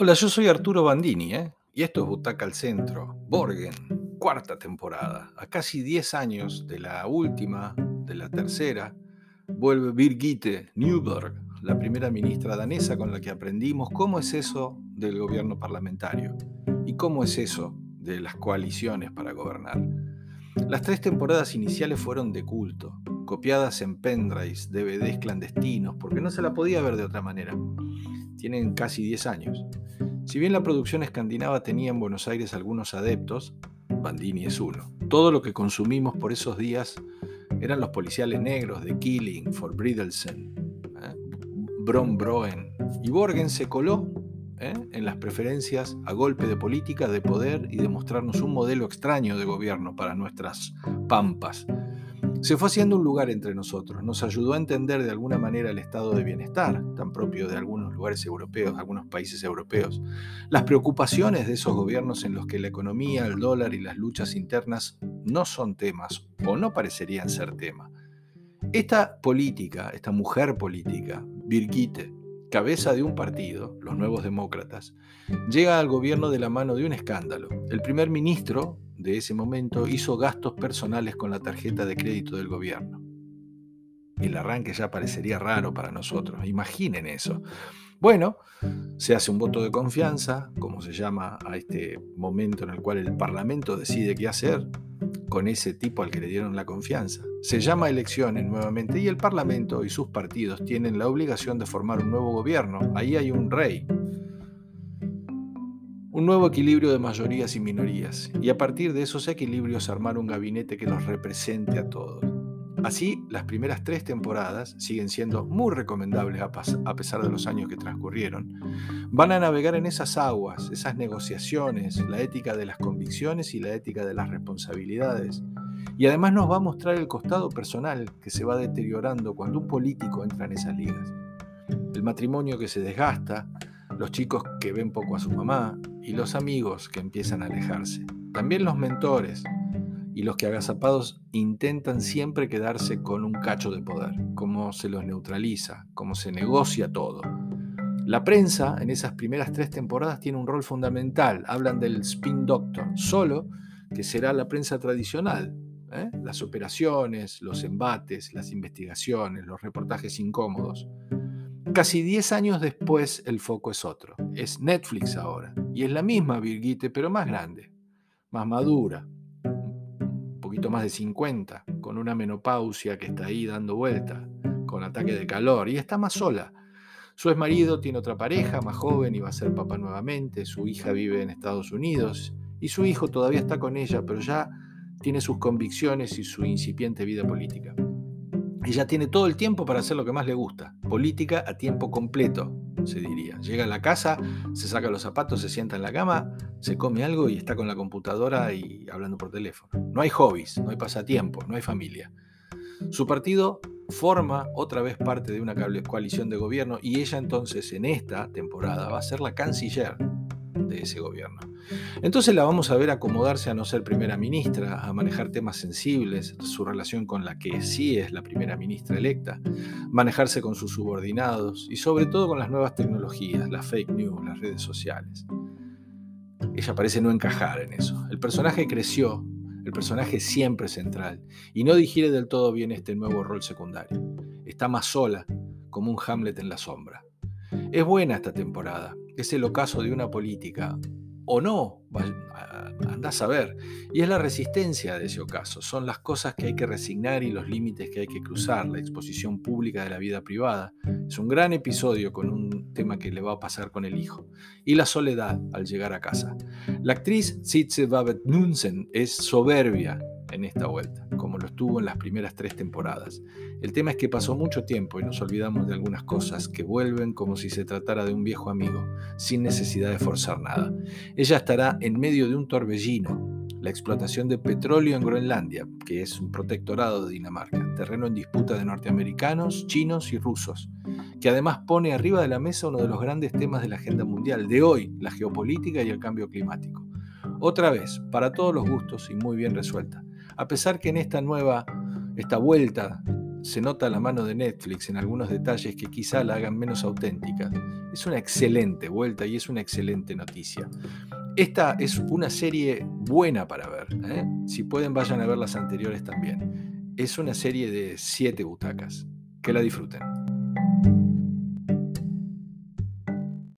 Hola, yo soy Arturo Bandini, ¿eh? y esto es Butaca al Centro, Borgen, cuarta temporada. A casi 10 años de la última, de la tercera, vuelve Birgitte Nyborg, la primera ministra danesa con la que aprendimos cómo es eso del gobierno parlamentario y cómo es eso de las coaliciones para gobernar. Las tres temporadas iniciales fueron de culto, copiadas en pendrives, DVDs clandestinos, porque no se la podía ver de otra manera. Tienen casi 10 años. Si bien la producción escandinava tenía en Buenos Aires algunos adeptos, Bandini es uno. Todo lo que consumimos por esos días eran los policiales negros de Killing, For Bridelsen, ¿eh? Bron Broen. Y Borgen se coló ¿eh? en las preferencias a golpe de política, de poder y de mostrarnos un modelo extraño de gobierno para nuestras pampas se fue haciendo un lugar entre nosotros, nos ayudó a entender de alguna manera el estado de bienestar, tan propio de algunos lugares europeos, algunos países europeos, las preocupaciones de esos gobiernos en los que la economía, el dólar y las luchas internas no son temas o no parecerían ser tema. Esta política, esta mujer política, Birgitte, cabeza de un partido, los Nuevos Demócratas, llega al gobierno de la mano de un escándalo. El primer ministro de ese momento hizo gastos personales con la tarjeta de crédito del gobierno. El arranque ya parecería raro para nosotros, imaginen eso. Bueno, se hace un voto de confianza, como se llama a este momento en el cual el Parlamento decide qué hacer con ese tipo al que le dieron la confianza. Se llama elecciones nuevamente y el Parlamento y sus partidos tienen la obligación de formar un nuevo gobierno. Ahí hay un rey, un nuevo equilibrio de mayorías y minorías, y a partir de esos equilibrios armar un gabinete que los represente a todos. Así, las primeras tres temporadas siguen siendo muy recomendables a pesar de los años que transcurrieron. Van a navegar en esas aguas, esas negociaciones, la ética de las convicciones y la ética de las responsabilidades. Y además nos va a mostrar el costado personal que se va deteriorando cuando un político entra en esas ligas. El matrimonio que se desgasta, los chicos que ven poco a su mamá y los amigos que empiezan a alejarse. También los mentores y los que agazapados intentan siempre quedarse con un cacho de poder, cómo se los neutraliza, cómo se negocia todo. La prensa en esas primeras tres temporadas tiene un rol fundamental. Hablan del spin doctor, solo que será la prensa tradicional. ¿eh? Las operaciones, los embates, las investigaciones, los reportajes incómodos. Casi 10 años después el foco es otro. Es Netflix ahora. Y es la misma Birgitte, pero más grande, más madura, más de 50, con una menopausia que está ahí dando vuelta, con ataque de calor, y está más sola. Su ex marido tiene otra pareja, más joven, y va a ser papá nuevamente. Su hija vive en Estados Unidos, y su hijo todavía está con ella, pero ya tiene sus convicciones y su incipiente vida política. Ella tiene todo el tiempo para hacer lo que más le gusta, política a tiempo completo, se diría. Llega a la casa, se saca los zapatos, se sienta en la cama, se come algo y está con la computadora y hablando por teléfono. No hay hobbies, no hay pasatiempo, no hay familia. Su partido forma otra vez parte de una coalición de gobierno y ella entonces en esta temporada va a ser la canciller de ese gobierno. Entonces la vamos a ver acomodarse a no ser primera ministra, a manejar temas sensibles, su relación con la que sí es la primera ministra electa, manejarse con sus subordinados y sobre todo con las nuevas tecnologías, las fake news, las redes sociales. Ella parece no encajar en eso. El personaje creció, el personaje siempre central, y no digiere del todo bien este nuevo rol secundario. Está más sola, como un Hamlet en la sombra. Es buena esta temporada, es el ocaso de una política, o no, andás a ver. Y es la resistencia de ese ocaso, son las cosas que hay que resignar y los límites que hay que cruzar, la exposición pública de la vida privada. Es un gran episodio con un tema que le va a pasar con el hijo. Y la soledad al llegar a casa. La actriz Sitze Babette Nunsen es soberbia en esta vuelta, como lo estuvo en las primeras tres temporadas. El tema es que pasó mucho tiempo y nos olvidamos de algunas cosas que vuelven como si se tratara de un viejo amigo, sin necesidad de forzar nada. Ella estará en medio de un torbellino, la explotación de petróleo en Groenlandia, que es un protectorado de Dinamarca, terreno en disputa de norteamericanos, chinos y rusos, que además pone arriba de la mesa uno de los grandes temas de la agenda mundial de hoy, la geopolítica y el cambio climático. Otra vez, para todos los gustos y muy bien resuelta a pesar que en esta nueva, esta vuelta se nota la mano de Netflix en algunos detalles que quizá la hagan menos auténtica. Es una excelente vuelta y es una excelente noticia. Esta es una serie buena para ver. ¿eh? Si pueden, vayan a ver las anteriores también. Es una serie de siete butacas. Que la disfruten.